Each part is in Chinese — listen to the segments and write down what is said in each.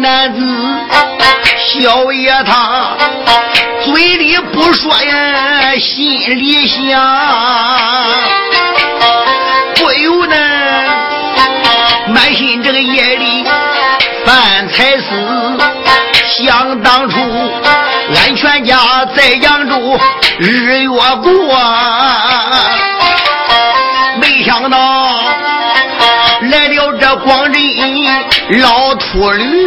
男子，小爷他嘴里不说呀，心里想，不由呢，满心这个夜里犯财思，想当初俺全家在扬州日月过，没想到。来了这光镇老秃驴，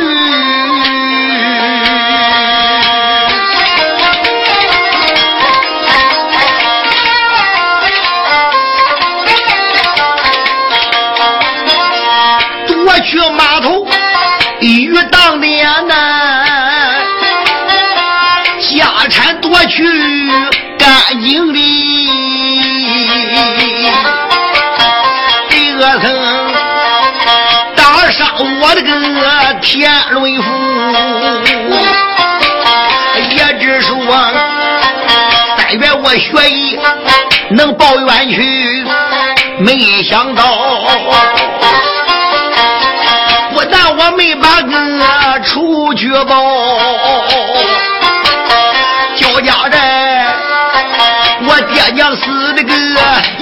干净的，恶僧。杀我的个天伦府，也只说三月我学艺能报冤屈，没想到不但我没把哥出去报，交家债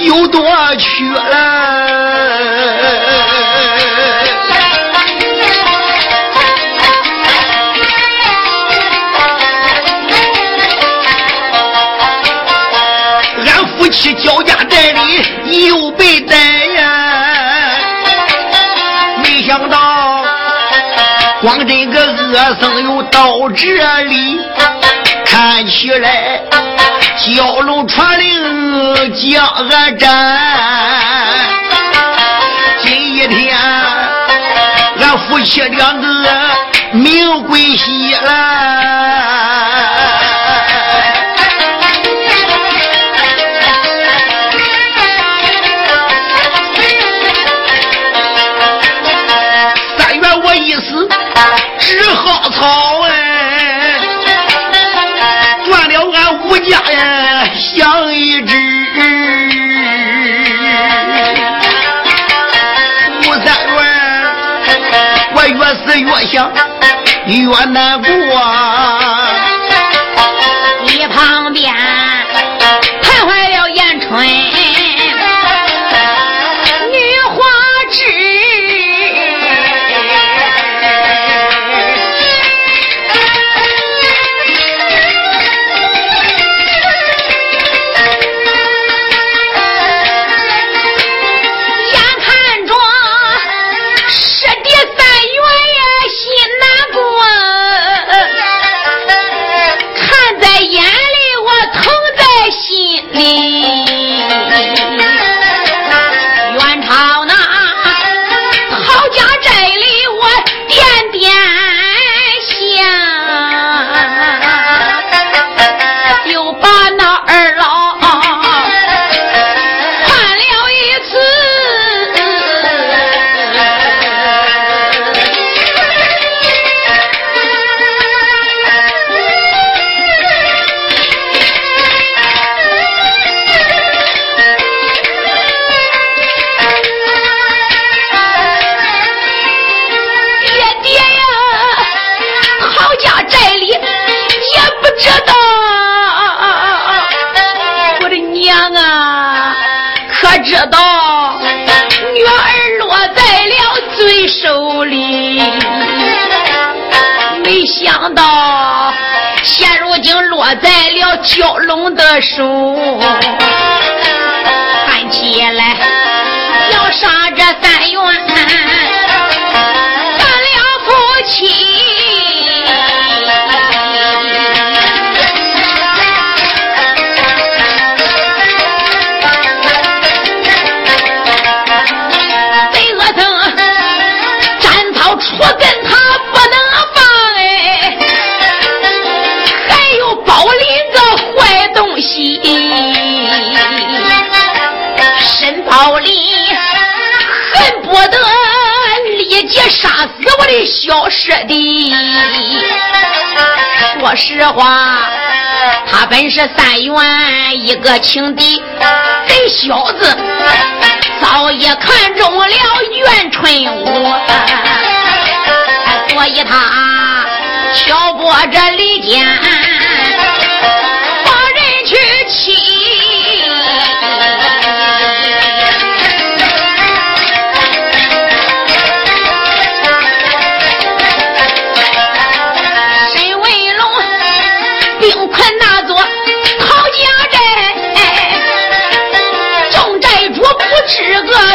有多缺了。俺夫妻交家寨里又被逮呀！没想到光这个恶僧又到这里，看起来蛟龙传令将俺斩。今一天俺夫妻两个命归西了。好越想，越难过。说实话，他本是三元一个情敌，这小子早已看中了袁春武，所以他挑拨着离间，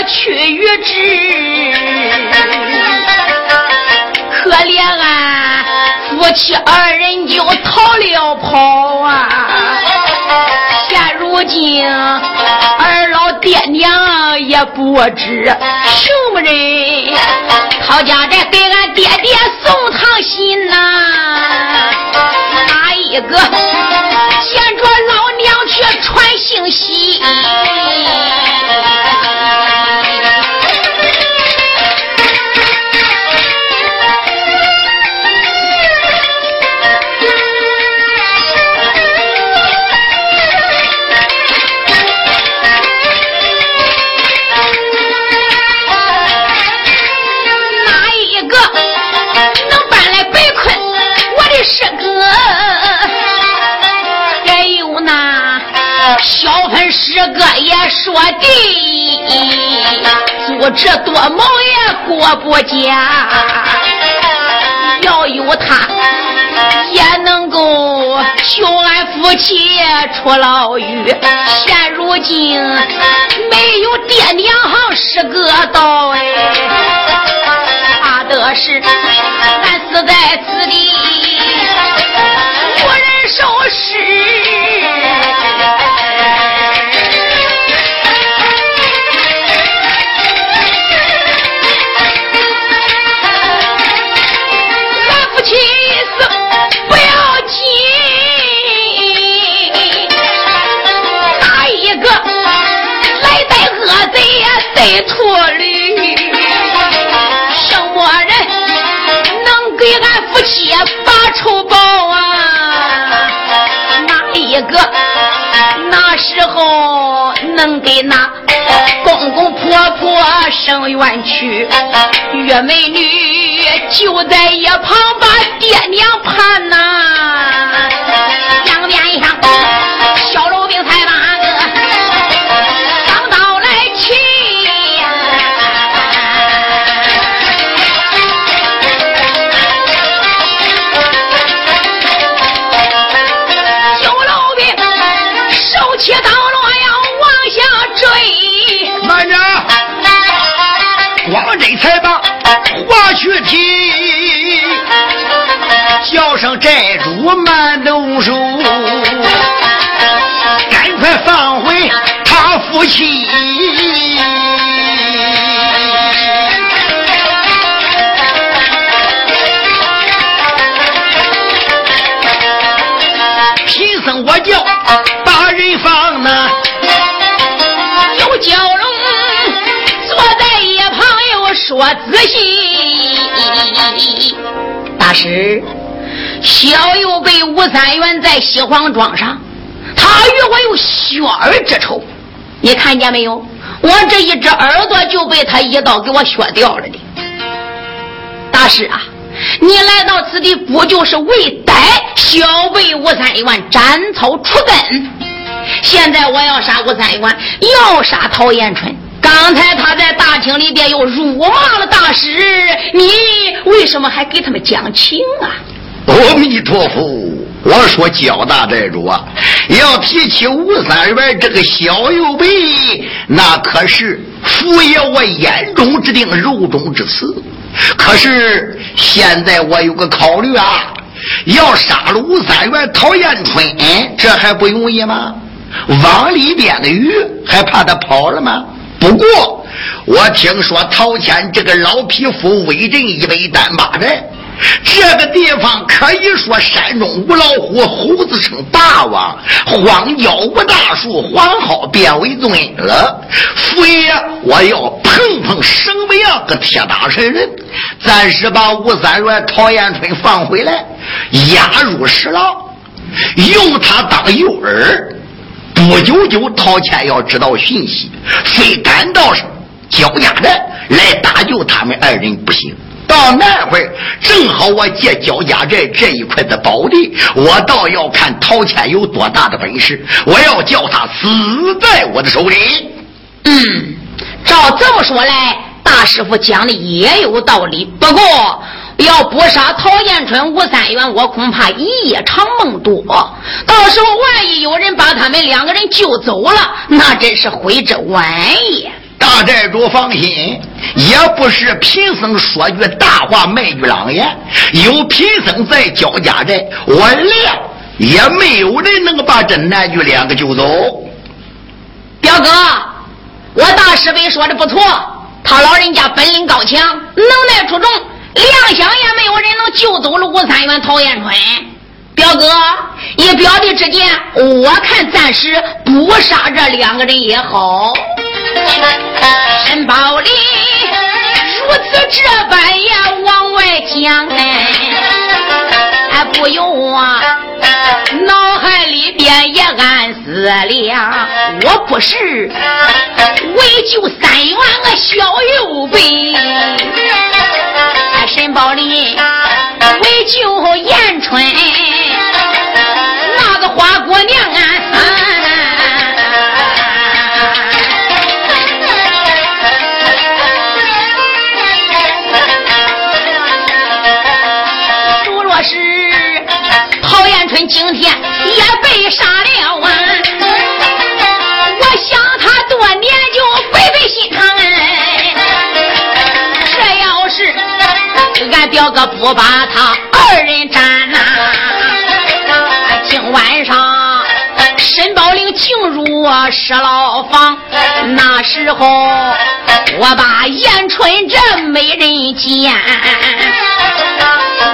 去与之，可怜俺夫妻二人就逃了跑啊！现如今二老爹娘也不知什么人，陶家寨给俺爹爹送趟信呐，哪一个见着老娘去传信息？小粉师哥也说的，组织多忙也过不家，要有他也能够救俺夫妻出牢狱。现如今没有爹娘师哥到哎，怕的是俺死在此地，无人收尸。给那公公婆婆生冤屈？岳美女就在一旁把爹娘盼呐，两边上去提，叫声债主慢动手，赶快放回他夫妻。贫僧我叫把人放呢。有蛟龙坐在一旁又说仔细。大师，小友被吴三元在西黄庄上，他与我有血儿之仇，你看见没有？我这一只耳朵就被他一刀给我削掉了的。大师啊，你来到此地不就是为逮小辈吴三元斩草除根？现在我要杀吴三元，要杀陶延春。刚才他在大厅里边又辱骂了大师，你为什么还给他们讲情啊？阿弥陀佛！我说焦大寨主啊，要提起吴三元这个小右辈，那可是父爷我眼中之钉、肉中之刺。可是现在我有个考虑啊，要杀了吴三元、陶延春，这还不容易吗？网里边的鱼还怕他跑了吗？不过，我听说陶谦这个老匹夫威震一百单八寨，这个地方可以说山中无老虎，猴子称霸王，荒郊无大树，黄蒿变为尊了。父爷，我要碰碰什么样个铁打神人，暂时把吴三元、陶延春放回来，押入石牢，用他当诱饵。不久就陶谦要知道讯息，非赶到焦家寨来搭救他们二人不行。到那会儿，正好我借焦家寨这一块的宝地，我倒要看陶谦有多大的本事，我要叫他死在我的手里。嗯，照这么说来，大师傅讲的也有道理。不过要不杀陶延春、吴三元，我恐怕一夜长梦多。到时候万一有人把他们两个人救走了，那真是悔之晚也。大寨主放心，也不是贫僧说句大话卖句狼言。有贫僧在焦家寨，我练也没有人能把这男女两个救走。表哥，我大师辈说的不错，他老人家本领高强，能耐出众，亮想也没有人能救走了吴三元、陶延春。表哥，以表弟之见，我看暂时不杀这两个人也好。申宝林如此这般也往外讲哎，还不由我脑海里边也暗思量，我不是为救三元个小右辈，为俺表哥不把他二人斩呐，今晚上申宝林进入石牢房，那时候我把延春这美人见，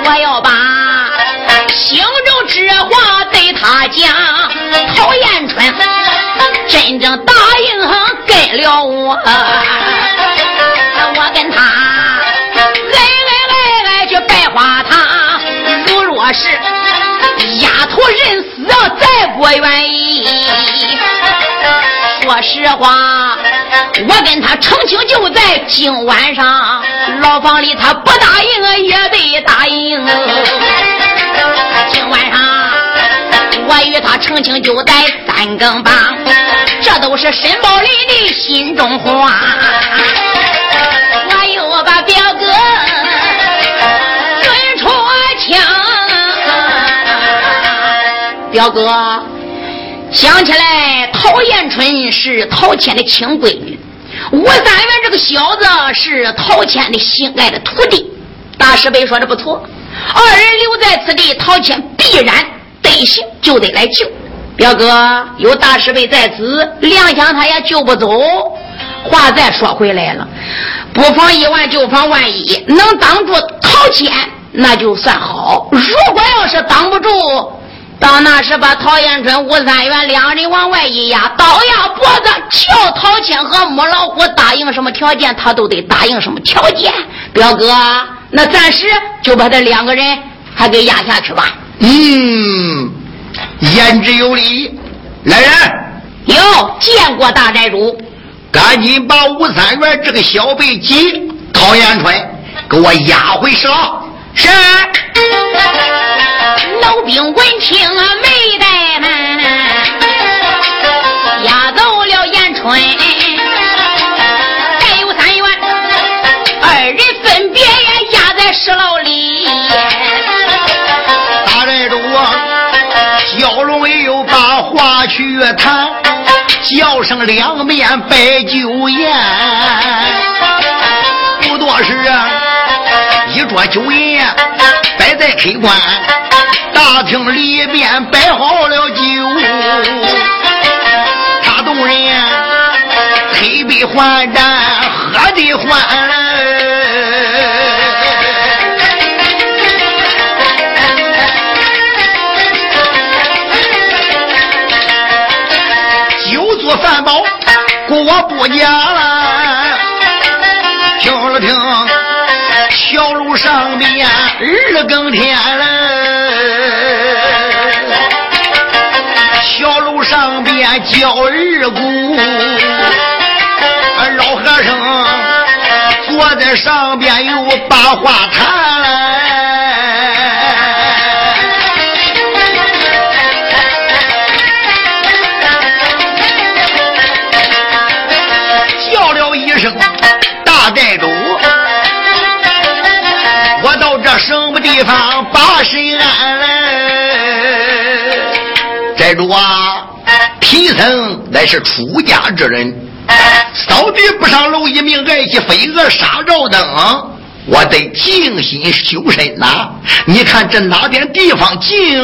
我要把。心中之话对他讲，陶延春真正答应跟了我，我跟他是丫头认死，再不愿意。说实话，我跟他成亲就在今晚上，牢房里他不答应也得答应。今晚上我与他成亲就在三更半，这都是申宝林的心中话。我又把表表哥想起来，陶延春是陶谦的亲闺女，吴三元这个小子是陶谦的心爱的徒弟。大师辈说的不错。二人留在此地，陶谦必然得行，就得来救。表哥有大师辈在此，两想他也救不走。话再说回来了，不防一万，就防万一，能挡住陶谦，那就算好。如果要是挡不住，到那时把陶延春、吴三元两人往外一压，倒压脖子，叫陶谦和母老虎答应什么条件，他都得答应什么条件。表哥。那暂时就把这两个人还给压下去吧。嗯，言之有理。来人，有见过大寨主，赶紧把吴三元这个小辈及陶延春给我押回石牢。是。老兵闻听没怠慢，押走了延春。还有三员，二人分别押在石牢里，大寨主啊，蛟龙又把话去谈，叫声两面摆酒宴。不多时啊，一桌酒宴在客官大厅里边摆好了酒，他动人推杯换盏，喝的欢。我不讲了，听了听，小路上面二更天了，小楼上边叫二鼓，老和尚坐在上边有八花坛。地方把身安？寨主啊，贫僧乃是出家之人，扫地不上楼一命，爱惜飞蛾杀绕灯，我得静心修身呐。你看这哪点地方静，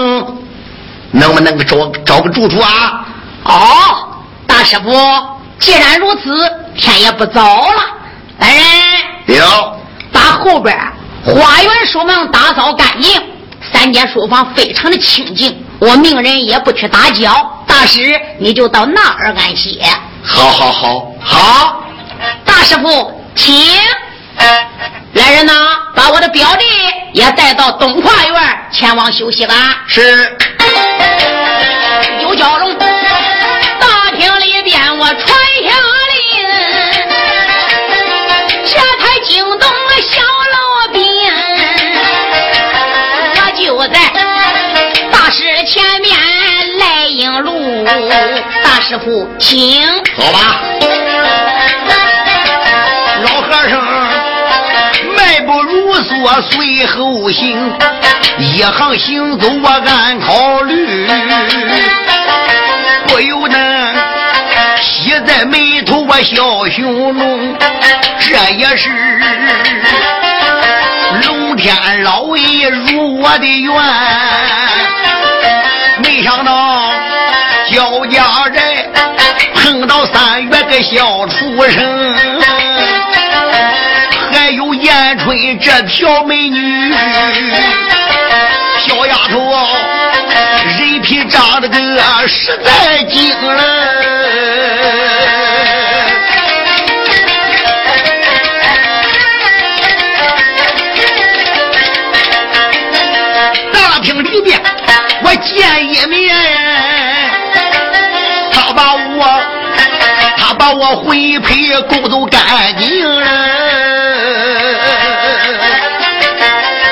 能不能找找个住处啊？哦，大师傅，既然如此，天也不早了，来人，有把后边。花园书房打扫干净，三间书房非常的清静。我命人也不去打搅，大师你就到那儿安歇。好，好，好，好。大师傅，请来人呐，把我的表弟也带到东跨院前往休息吧。是。有蛟龙，前面来迎路，大师傅，请走吧。老和尚迈步如梭随后行，一行行走我暗考虑，不由得喜在眉头我笑胸中，这也是。龙天老爷如我的愿，小畜生，还有燕春这条美女，小丫头人皮长得个实在精了。魂魄勾走干净了。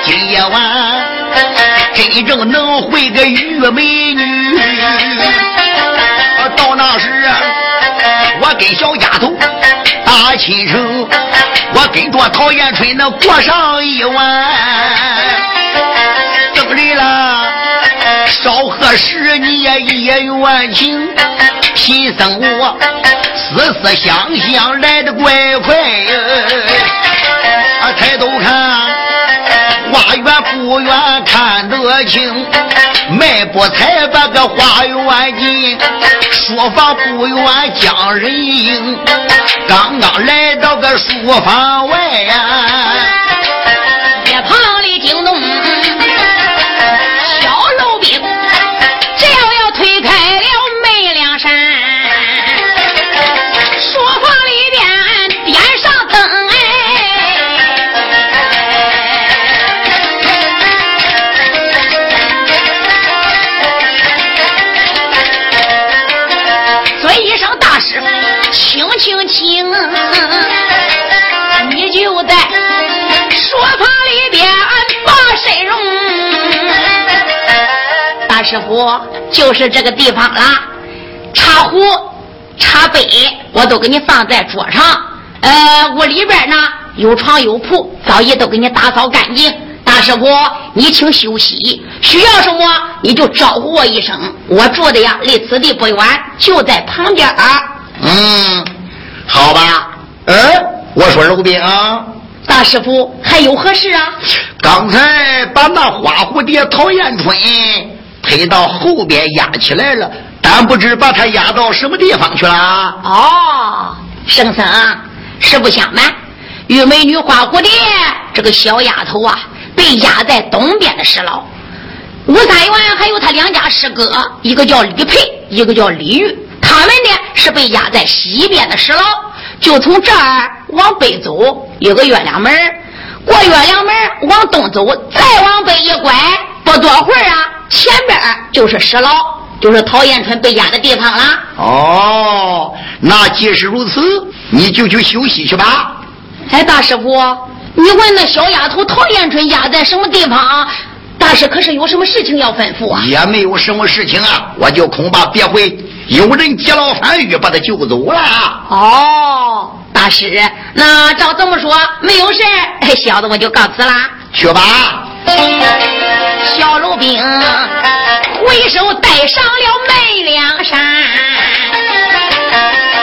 今夜晚真正能会个玉美女，到那时我跟小丫头打亲成，我跟着陶延春能过上一晚，等人了。少何时你也一冤情，贫僧我思思想想来的怪快呀！啊，抬头看花园不远看得清，迈步才把个花园进，书房不远将人迎，刚刚来到个书房外呀，别怕师傅，就是这个地方啦。茶壶、茶杯我都给你放在桌上。呃，屋里边呢有床有铺，早已都给你打扫干净。大师傅，你请休息，需要什么你就招呼我一声。我住的呀离此地不远，就在旁边。嗯，好吧。嗯，我说卢兵啊，大师傅还有何事啊？刚才把那花蝴蝶陶艳春。推到后边压起来了，但不知把他压到什么地方去了。哦，圣僧，实不相瞒，玉美女花蝴蝶这个小丫头啊，被压在东边的石牢。吴三元还有他两家师哥，一个叫李佩，一个叫李玉，他们呢是被压在西边的石牢。就从这儿往北走，有个月亮门过月亮门往东走，再往北一拐，不多会儿啊。前边就是石牢，就是陶延春被压的地方了。哦，那既是如此，你就去休息去吧。哎，大师傅，你问那小丫头陶彦春压在什么地方？大师可是有什么事情要吩咐啊？也没有什么事情啊，我就恐怕别会有人劫牢翻狱把他救走了。哦，大师，那照这么说没有事小子我就告辞啦。去吧。小鲁兵回手带上了梅梁山，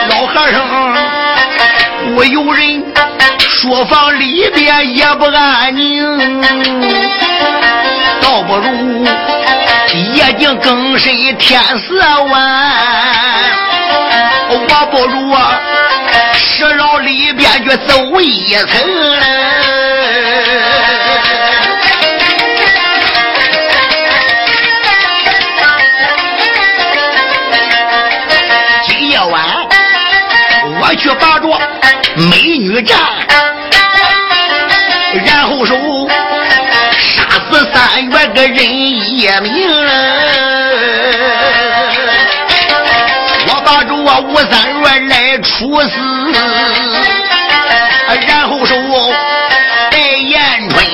老和尚，我有人书房里边也不安宁，倒不如夜静更深天色晚，我不如啊，石牢里边去走一层。去拔着美女战，然后说杀死三月个人一名。我把着吴三月来处死，然后说戴延春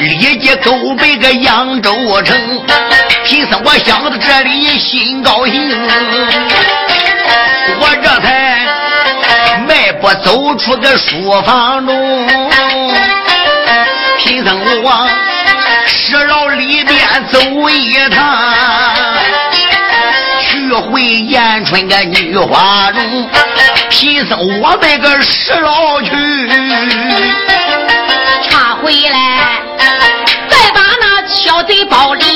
立即勾背个扬州城。贫僧我想到这里心高兴，我这才。我走出个书房中，贫僧往石牢里边走一趟，去回延春个女花容。贫僧我那个石牢去，查回来，再把那小贼包里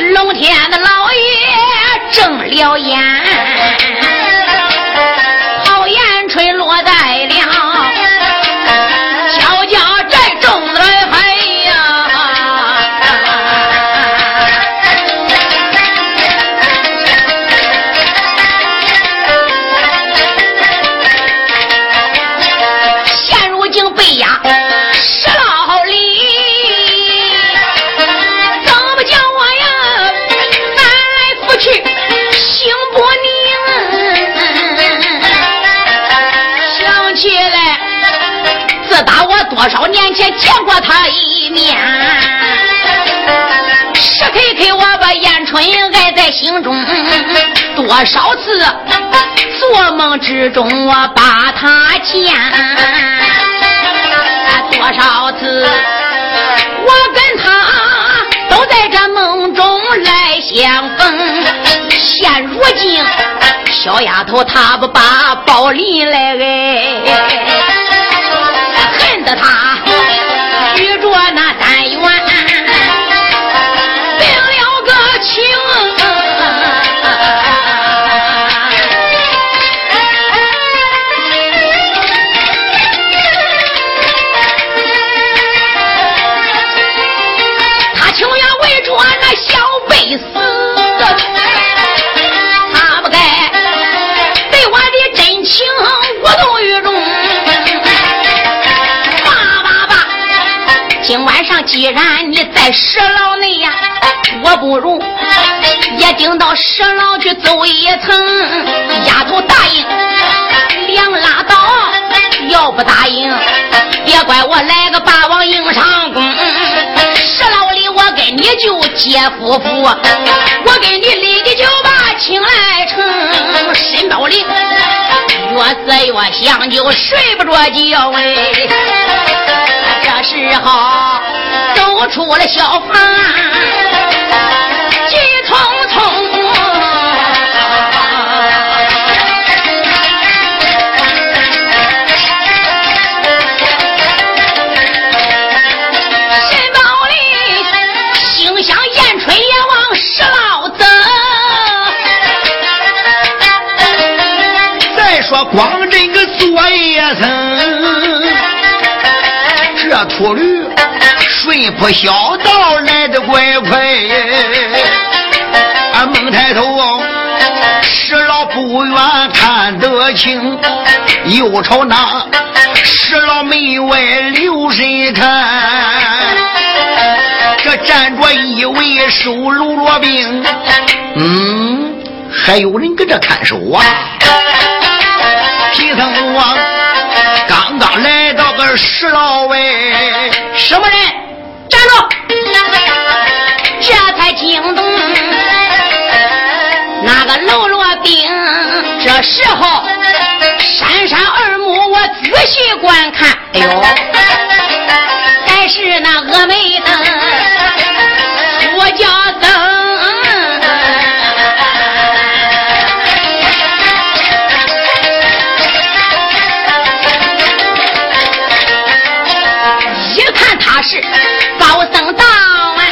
龙天的老爷睁了眼。前见过他一面，时刻刻我把燕春爱在心中。多少次做梦之中我把他见，多少次我跟他都在这梦中来相逢。现如今小丫头她不把宝林来爱。恨得他举着那既然你在石牢内呀，我不如也顶到石牢去走一层。丫头答应，两拉倒；要不答应，别怪我来个霸王硬上弓。石牢里我跟你就结夫妇，我跟你立的就把亲来成。身包里越思越想，就睡不着觉哎。时候走出了小房，秃驴顺坡小道来的怪快，俺猛抬头，石老不远看得清，又朝那石老门外留神看，这站着一位收喽啰兵，嗯，还有人搁这看守啊，皮僧王。刚刚来石老喂，什么人？站住！这才惊动那个喽啰兵。这时候，闪闪二目，我仔细观看，哎呦，还是那峨眉灯，是高僧到啊，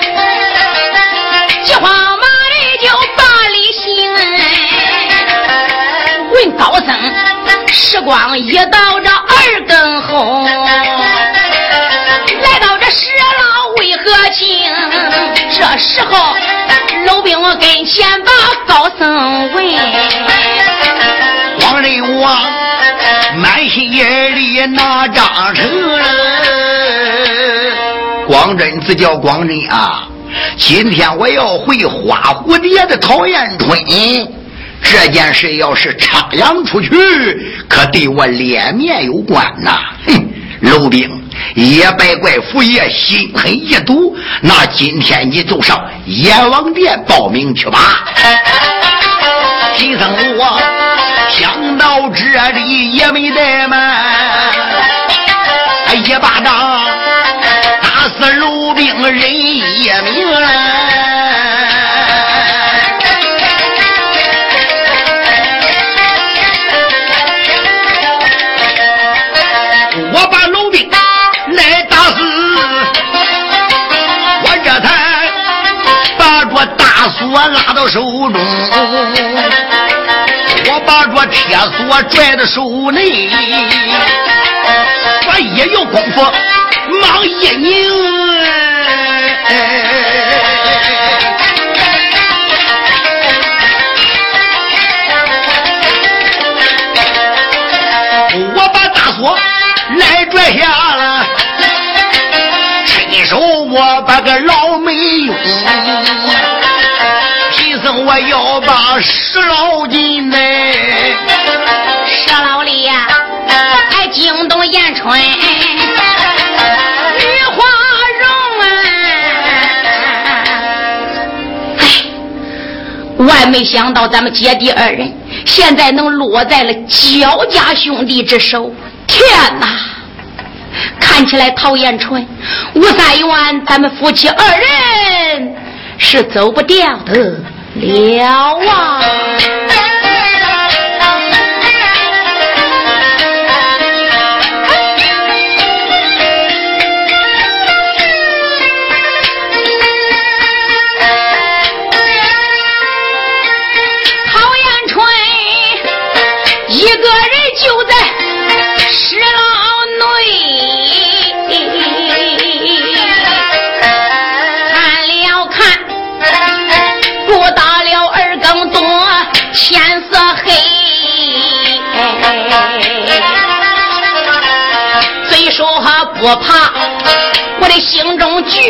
急慌忙的就把礼行。问高僧，时光一到这二更后，来到这石牢为何情？这时候，老兵我跟前把高僧问，王人王满心眼里那张成。光真自叫光真啊！今天我要回花蝴蝶的陶艳春，这件事要是插扬出去，可对我脸面有关呐！哼，楼兵也别怪府爷心狠意毒，那今天你就上阎王殿报名去吧。贫僧我想到这里也没怠慢，人一命，我把卢兵来打死，我这才把这大锁拉到手中，我把这铁锁拽到手内，我一有功夫。忙一拧，下了，伸手我把个老门用，贫僧我要把石牢进来，石老李呀，还惊动燕春哎。万没想到，咱们姐弟二人现在能落在了焦家兄弟之手。天哪！看起来讨厌春、吴三元，咱们夫妻二人是走不掉的了啊！我怕，我的心中惧，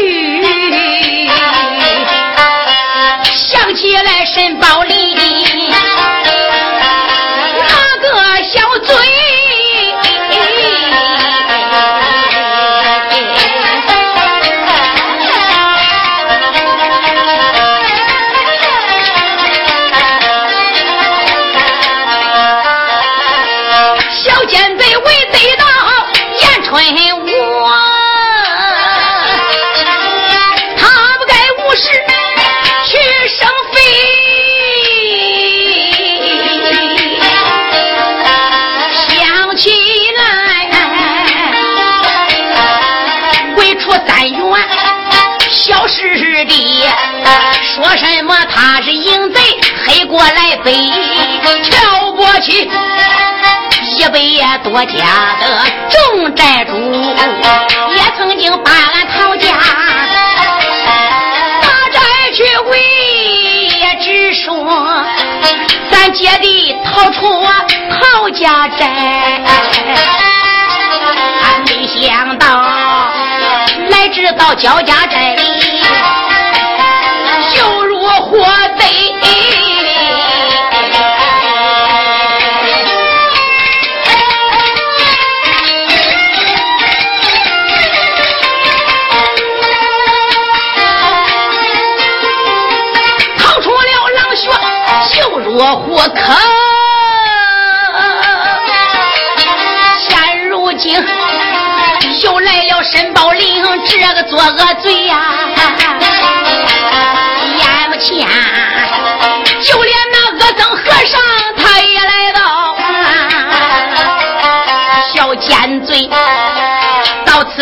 过来背，跳过去一百多家的众债主，也曾经把俺陶家打债去回，也只说咱姐弟逃出陶家寨，俺没想到来至到焦家寨里。火贼，就若火坑。现如今又来了申宝林这个作恶罪呀！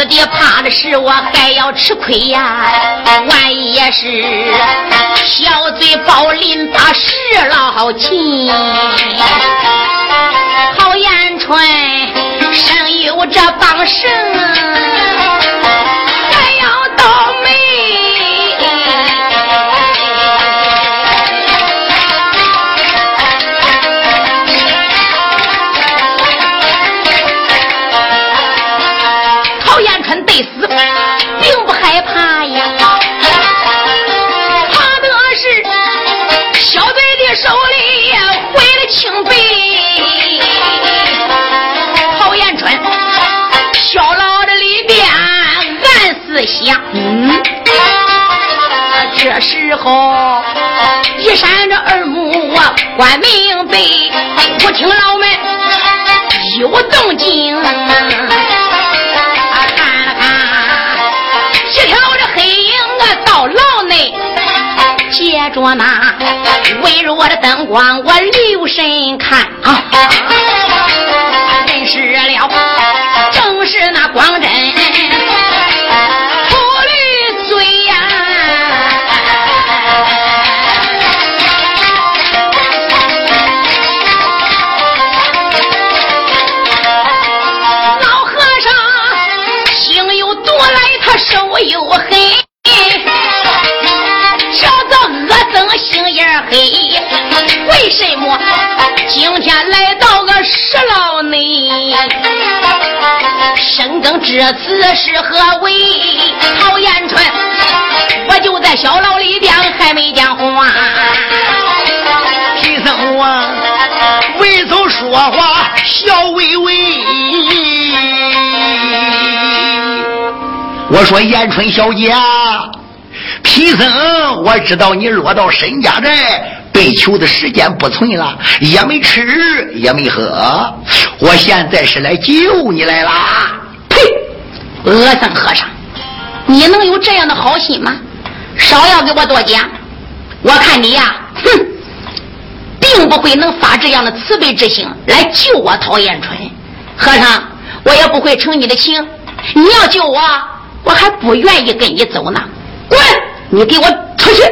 死的怕的是我还要吃亏呀！万一也是小嘴宝林把事老亲，郝延春生有这帮生。时候一闪着耳目啊，观明白，不听老们有动静。看了看，一条这黑影啊，到牢内，借着那微弱的灯光，我留神看啊，认识了，正是那光真。为什么今天来到个石牢内？深更至此是何为？陶延春，我就在小牢里边还没讲话。贫僧我为首说话笑微微。我说延春小姐，皮僧我知道你落到沈家寨。被囚的时间不存了，也没吃也没喝，我现在是来救你来啦！呸！恶僧和尚，你能有这样的好心吗？少要给我多讲，我看你呀，哼，并不会能发这样的慈悲之心来救我陶延春。和尚，我也不会成你的情。你要救我，我还不愿意跟你走呢。滚！你给我出去！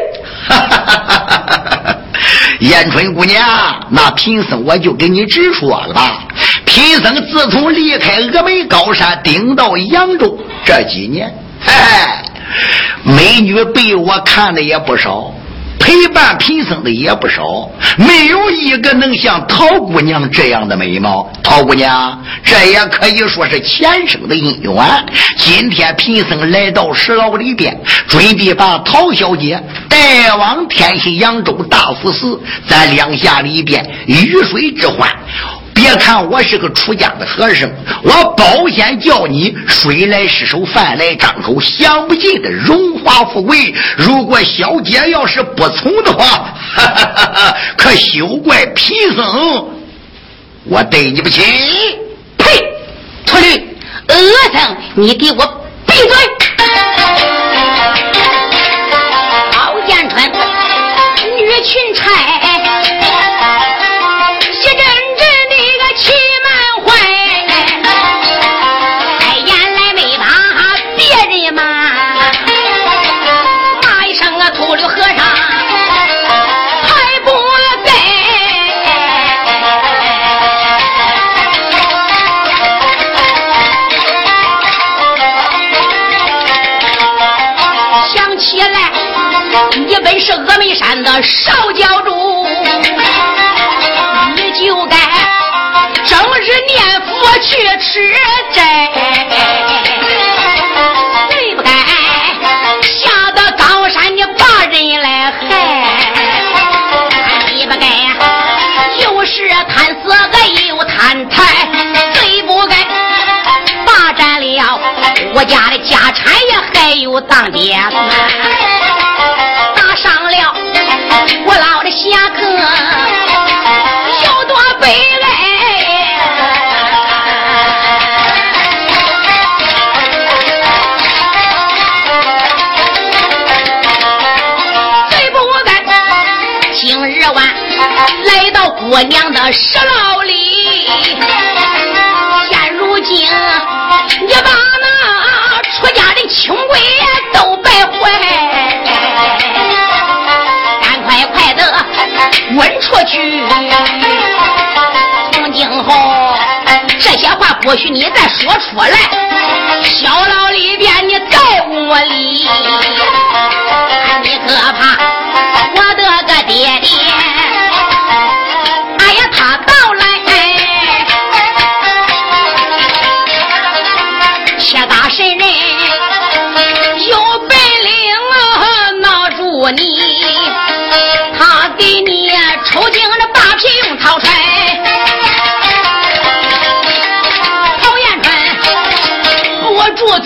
哈哈哈哈哈哈！延春姑娘，那贫僧我就跟你直说了吧。贫僧自从离开峨眉高山，顶到扬州这几年，哎，美女被我看的也不少，陪伴贫僧的也不少，没有一个能像陶姑娘这样的美貌。陶姑娘，这也可以说是前生的姻缘。今天贫僧来到石牢里边，准备把陶小姐带往天心扬州大佛寺，咱两下里边鱼水之欢。别看我是个出家的和尚，我保险叫你水来失手，饭来张口，享不尽的荣华富贵。如果小姐要是不从的话，哈哈哈哈可休怪贫僧我对你不起。呸！秃驴，恶僧，你给我闭嘴！包建春，女裙钗。少教主，你就该整日念佛去吃斋，对不该下到高山你把人来害，你不该又是贪色又贪财，最不该霸占了我家的家产也还有当爹。我老的侠客有多悲哀，最不该今日晚来到姑娘的石牢里，现如今你把那出家的清规都出去！从今后这些话不许你再说出来。小牢里边你再无理，你可怕我的个爹爹！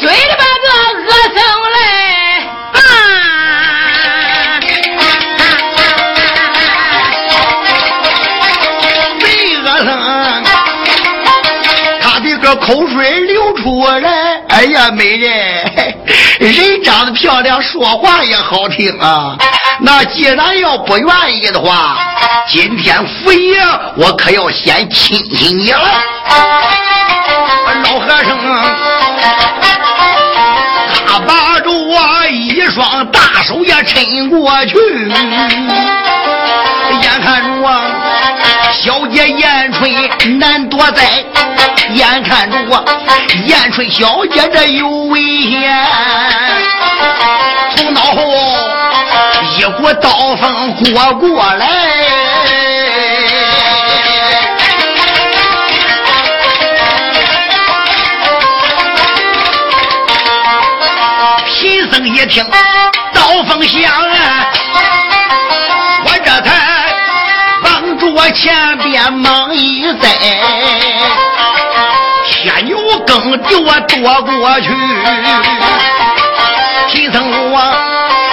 嘴里把个恶僧来啊！没恶僧，他的个口水流出来，哎呀，美人，人长得漂亮，说话也好听啊。那既然要不愿意的话，今天福爷我可要先亲亲你了。老和尚，他把着我一双大手也伸过去，眼看着我小姐燕春难躲在，眼看着我燕春小姐这有危险，从脑后。一股刀锋过过来，一听刀锋响，我这才帮助我前边忙一栽，天牛更就我躲过去，贫僧我。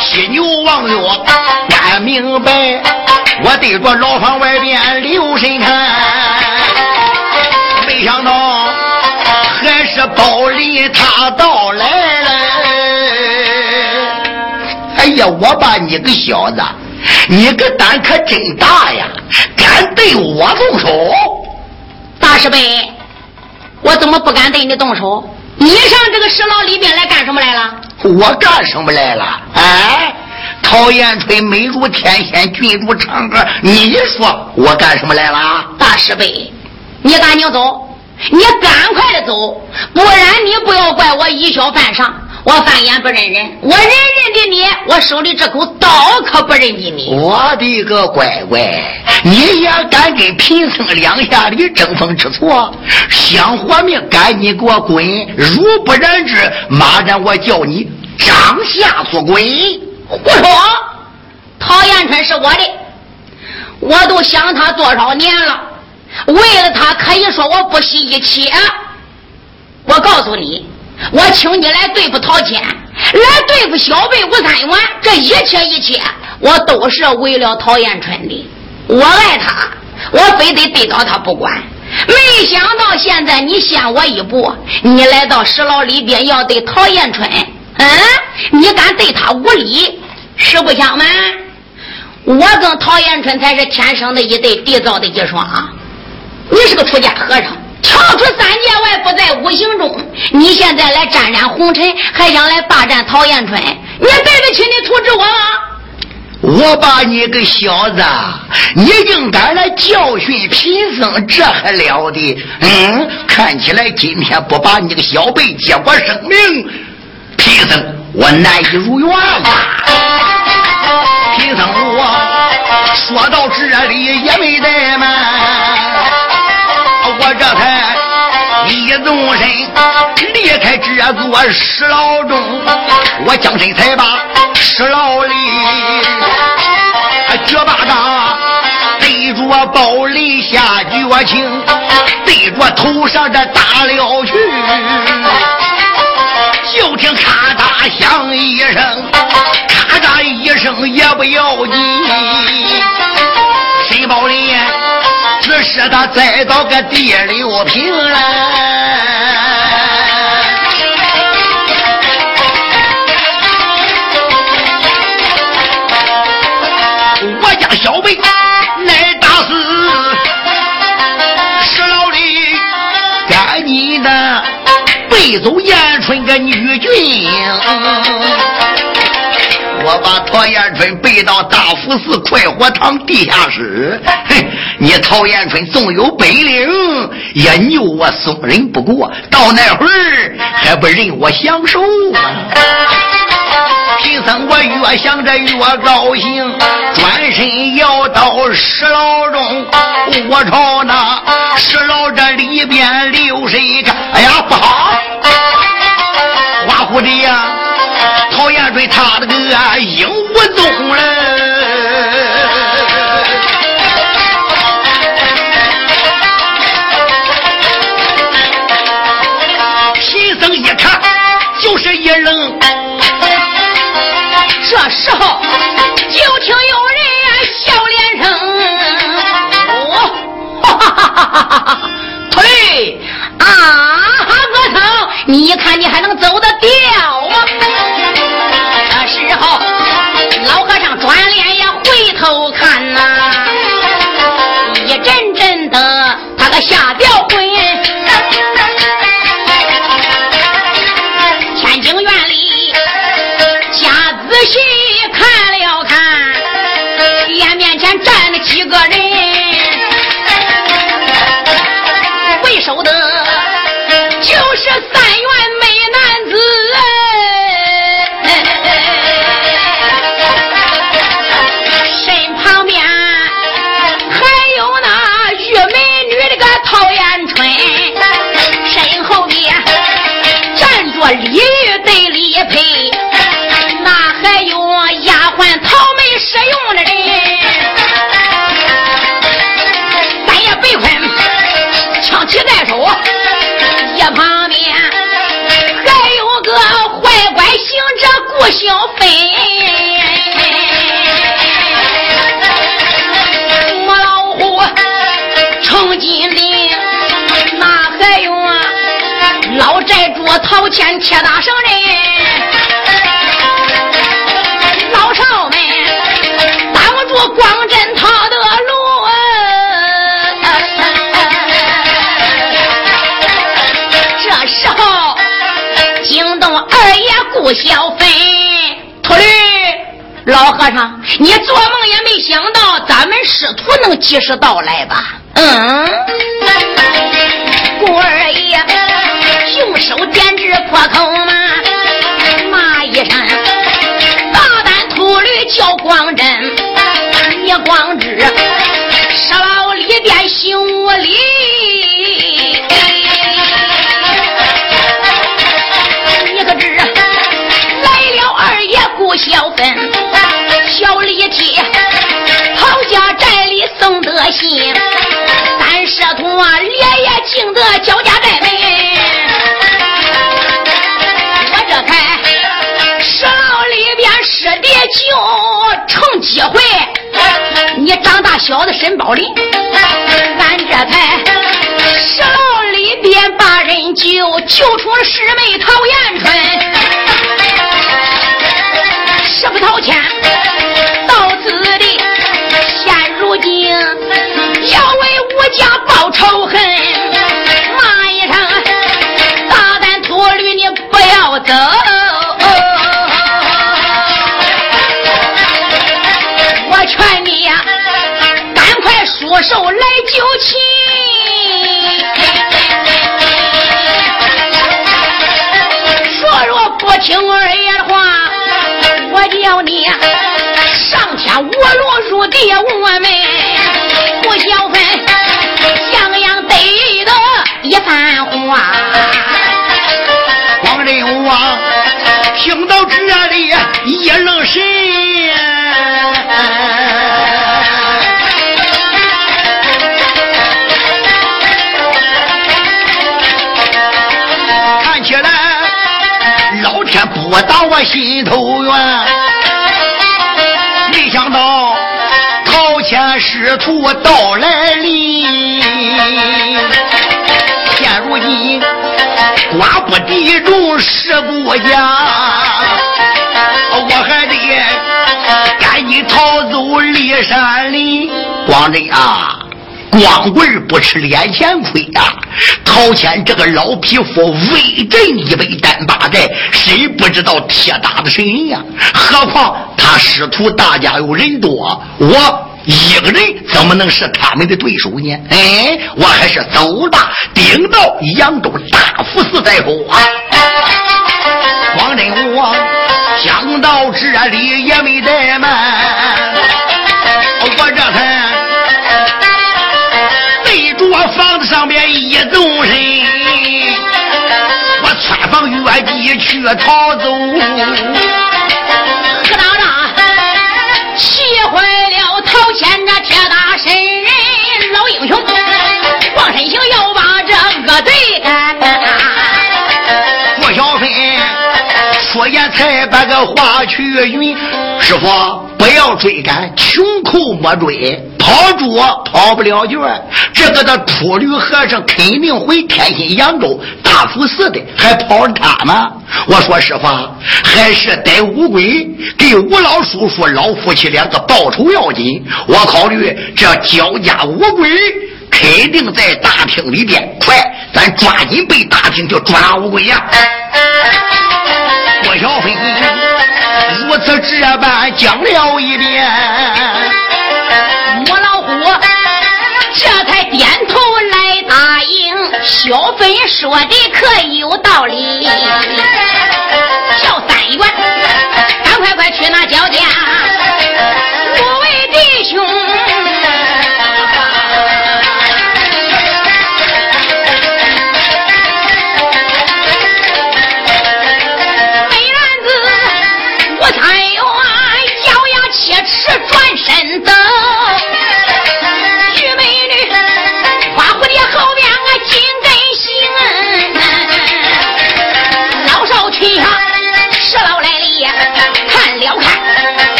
犀牛望月，俺明白。我对着牢房外边留神看，没想到还是包里他到来了。哎呀，我把你个小子，你个胆可真大呀！敢对我动手？大师辈，我怎么不敢对你动手？你上这个石牢里边来干什么来了？我干什么来了？哎，陶延春美如天仙，俊如嫦娥。你说我干什么来了？大师辈，你赶紧走，你赶快的走，不然你不要怪我以小犯上。我翻眼不认人，我认认的你，我手里这口刀可不认得你。我的个乖乖，你也敢跟贫僧两下里争风吃醋？想活命，赶紧给我滚！如不然之，马上我叫你掌下做鬼！胡说！陶延春是我的，我都想他多少年了，为了他可以说我不惜一切。我告诉你。我请你来对付陶谦，来对付小辈吴三元，这一切一切，我都是为了陶延春的。我爱他，我非得对到他不管。没想到现在你先我一步，你来到石牢里边要对陶延春，嗯，你敢对他无礼？实不相瞒，我跟陶延春才是天生的一对，地造的一双。你是个出家和尚。跳出三界外，不在。你现在来沾染红尘，还想来霸占陶延春？你对得起你处置我吗？我把你个小子，你竟敢来教训贫僧，这还了得？嗯，看起来今天不把你个小辈接过生命，贫僧我难以如愿了。贫僧我说到这里也没怠慢。离开这座石牢中，我将身才把石牢里，脚把掌对着宝林下绝情，对着头上的打了去，就听咔嗒响一声，咔嗒一声也不要紧，沈宝林。只是他栽到个地六平了，小辈乃大死，石老李赶紧的背走燕春个女军。我把陶延春背到大福寺快活堂地下室。哼，你陶延春纵有本领，也牛我送人不过。到那会儿还不任我享受吗？贫僧我越想着越高兴，转身要到石牢中，我朝那石牢这里边流水看。哎呀，不好！花蝴蝶呀！陶延春他的个影无时候就听有人笑脸声，哦，哈哈哈哈哈哈！退啊，阿僧，你看你还能走得掉吗？时候，老和尚转脸也回头看呐，一阵阵的他个下吊魂。旁边还有个坏官行者顾小飞，母老虎成金的。老寨主陶谦铁大圣人，不消费，秃驴老和尚，你做梦也没想到咱们师徒能及时到来吧？嗯，申报林，俺这才十楼里边把人救，救出了师妹陶延春。师傅陶谦到此地，现如今要为吴家报仇恨，骂一声大胆秃驴，你不要走。我劝，手来救亲。说若不听二爷的话，我叫你上天无路入地无门，不小分样样得的一番话。黄仁王听到这里一愣神。天不打我心头怨，没想到陶谦师徒到来临，现如今寡不敌众，势不降，我还得赶紧逃走骊山林。光真啊！光棍不吃脸前亏呀！陶谦这个老匹夫，威震一北单八寨，谁不知道铁打的神呀？何况他师徒大家有人多，我一个人怎么能是他们的对手呢？哎，我还是走吧，顶到扬州大佛寺再说。黄真我想到这里也没怠慢，一纵身，我穿房越地去逃走。何大大气坏了陶谦这铁打神人老英雄，王身行要把这恶贼干。郭小飞说言才把个话去云，师傅不要追赶，穷寇莫追。跑猪跑不了卷，这个的秃驴和尚肯定回天津扬州大福寺的，还跑他吗？我说实话，还是逮乌龟给吴老叔叔老夫妻两个报仇要紧。我考虑这焦家乌龟肯定在大厅里边，快，咱抓紧被大厅就抓乌龟呀！郭小飞如此这般讲了一遍。母老虎这才点头来答应，小芬说的可有道理。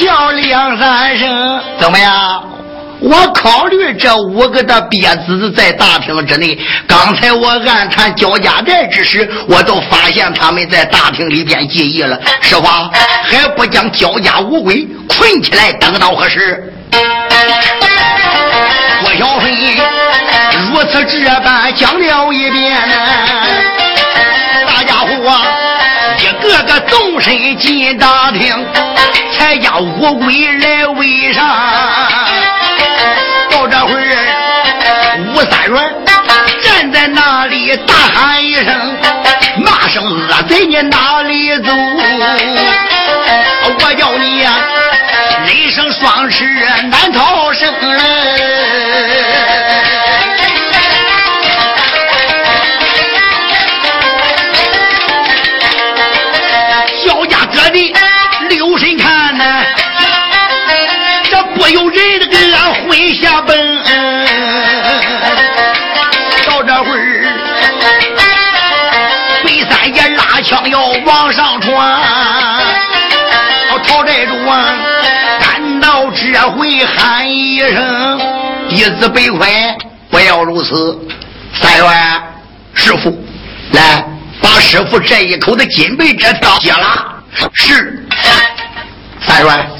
呵冷笑两三声，怎么样？我考虑这五个的鳖子在大厅之内。刚才我暗谈焦家寨之时，我都发现他们在大厅里边记忆了。是吧还不将焦家五鬼困起来，等到何时？郭小飞如此这般讲了一遍，个动身进大厅，才叫乌龟来围上。到这会儿，吴三元站在那里大喊一声，骂声恶贼，你哪里走？我叫你呀，人生双翅往上传。陶寨主啊，赶到这回喊一声：“弟子北快，不要如此。”三元师傅，来把师傅这一口的金杯这条接了。是三元，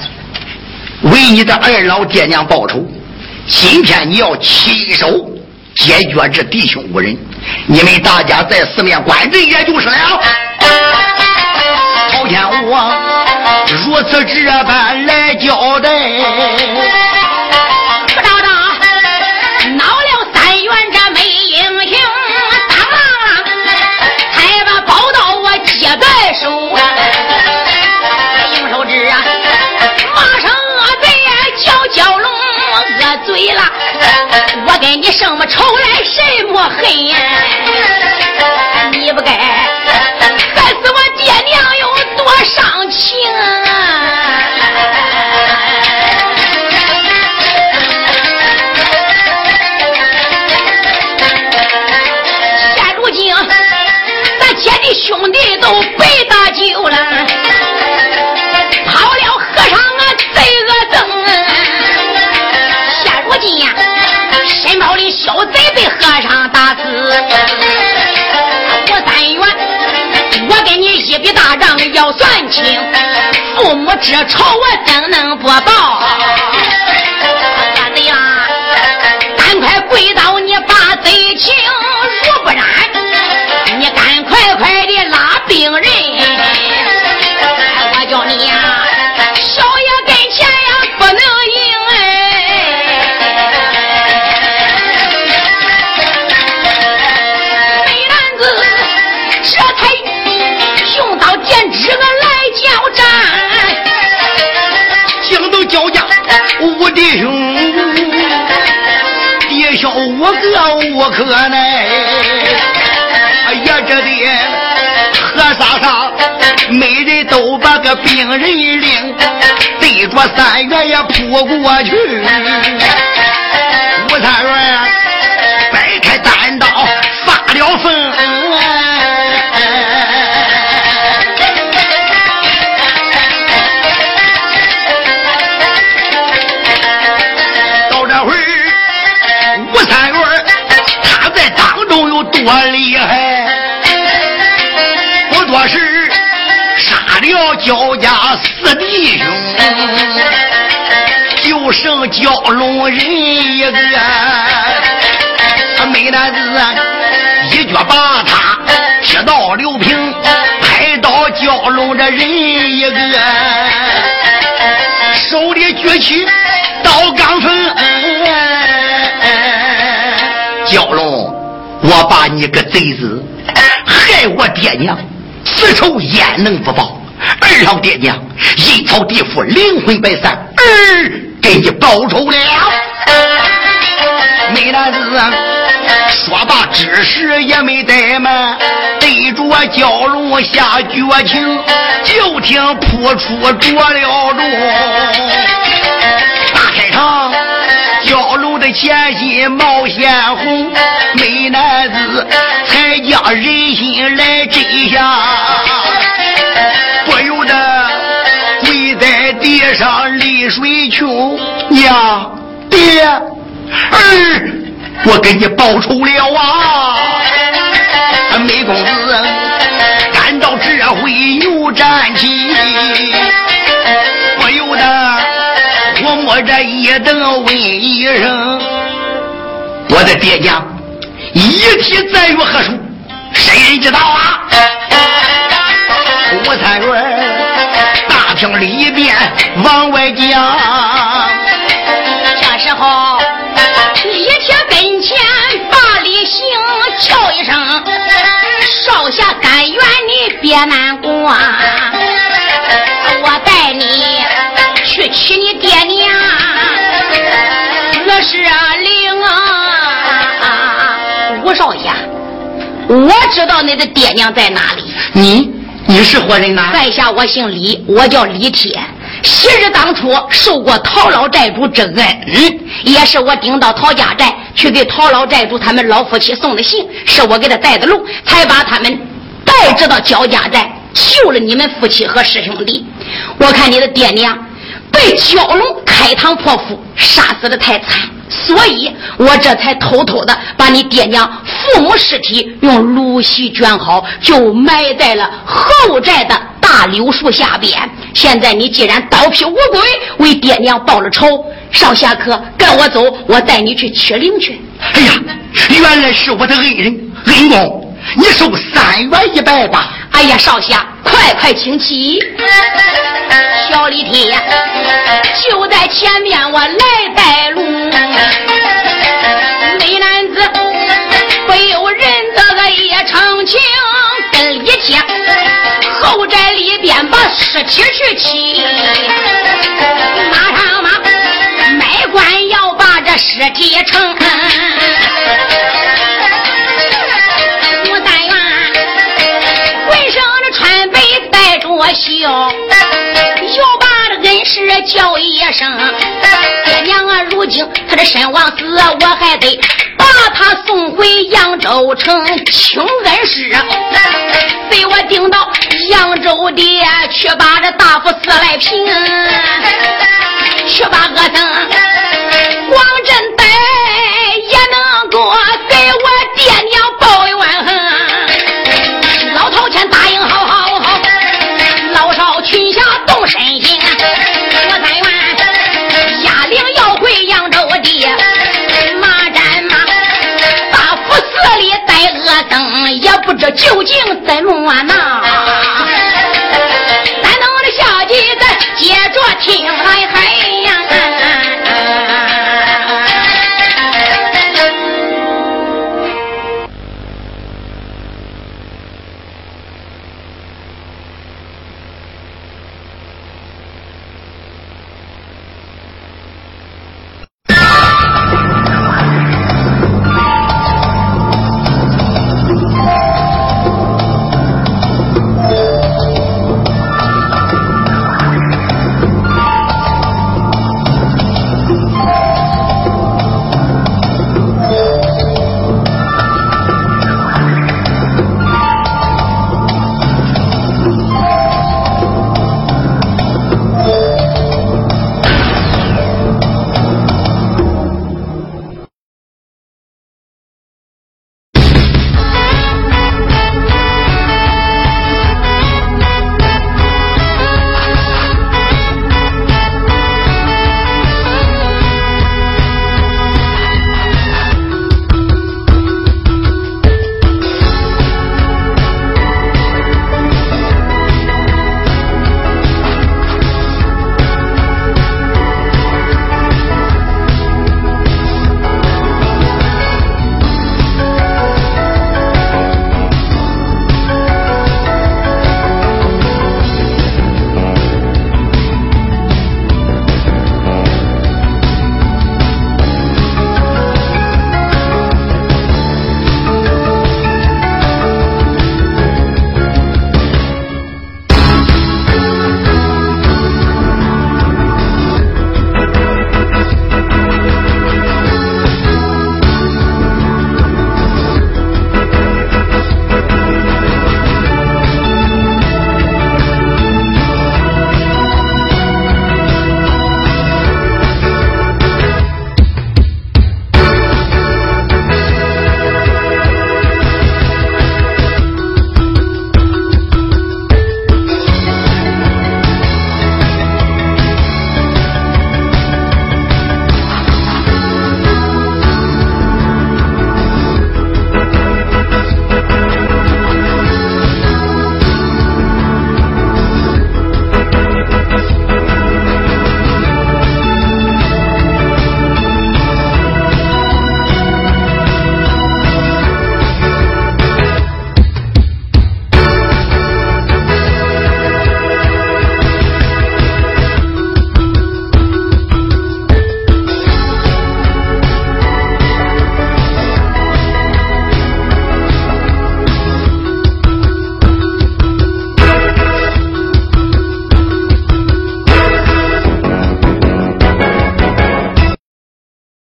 为你的二老爹娘报仇，今天你要亲手解决这弟兄五人。你们大家在四面观阵也就是了，朝天虎如此这般来交代，不道道，闹了三元这美英雄，大王，抬把宝刀我接在手，用手指啊，骂声恶贼啊，叫蛟龙恶嘴了。跟你什么仇来什么恨呀？你不该害死我爹娘有多伤情啊。现如今，咱姐的兄弟都被打救了。要算清，父母之仇我怎能不报？无可奈，哎呀，这的和尚上，每人都把个病人领，对着三元也扑过去。吴三元掰开单刀发了疯。四弟兄，就剩蛟龙人一个。美男子一脚把他踢到刘平，拍到蛟龙这人一个，手里举起刀钢锋，蛟龙。我把你个贼子，害我爹娘，此仇焉能不报？二老爹娘，阴曹地府，灵魂百散，儿给你报仇了。美男子说罢，知识也没怠慢，对着蛟龙下绝情，就听扑出着了龙，大开场。蛟龙的前心冒鲜红，美男子才将人心来真下，上丽水秋。娘爹儿，我给你报仇了啊！梅公子赶到这回又站起，不由得。我摸着一等问一声，我的爹娘遗体在于何处？谁知道啊？吴三元厅里边往外讲，这时候李铁跟前把礼行，叫一声少侠甘愿你别难过，我带你。去娶你爹娘，我是灵啊！吴少爷，我知道你的爹娘在哪里。你你是何人呐？在下我姓李，我叫李铁。昔日当初受过陶老寨主之恩，也是我顶到陶家寨去给陶老寨主他们老夫妻送的信，是我给他带的路，才把他们带才知道焦家寨救了你们夫妻和师兄弟。我看你的爹娘被蛟龙开膛破腹杀死的太惨，所以我这才偷偷的把你爹娘父母尸体用芦席卷好，就埋在了后寨的大柳树下边。现在你既然刀劈乌龟，为爹娘报了仇，少侠客跟我走，我带你去取灵去。哎呀，原来是我的恩人恩公，你收三元一百吧。哎呀，少侠，快快请起。小李铁就在前面，我来带路。美男子不由人这个也长情跟李铁，后宅里边把尸体去起，马上马，卖官要把这尸体成。笑，又把这恩师叫一声，爹娘啊，如今他的身亡死，我还得把他送回扬州城请恩师，被我顶到扬州的去把这大夫死来平，去把恶僧王振带也能够给我不知究竟怎么闹。咱弄的小弟再接着听。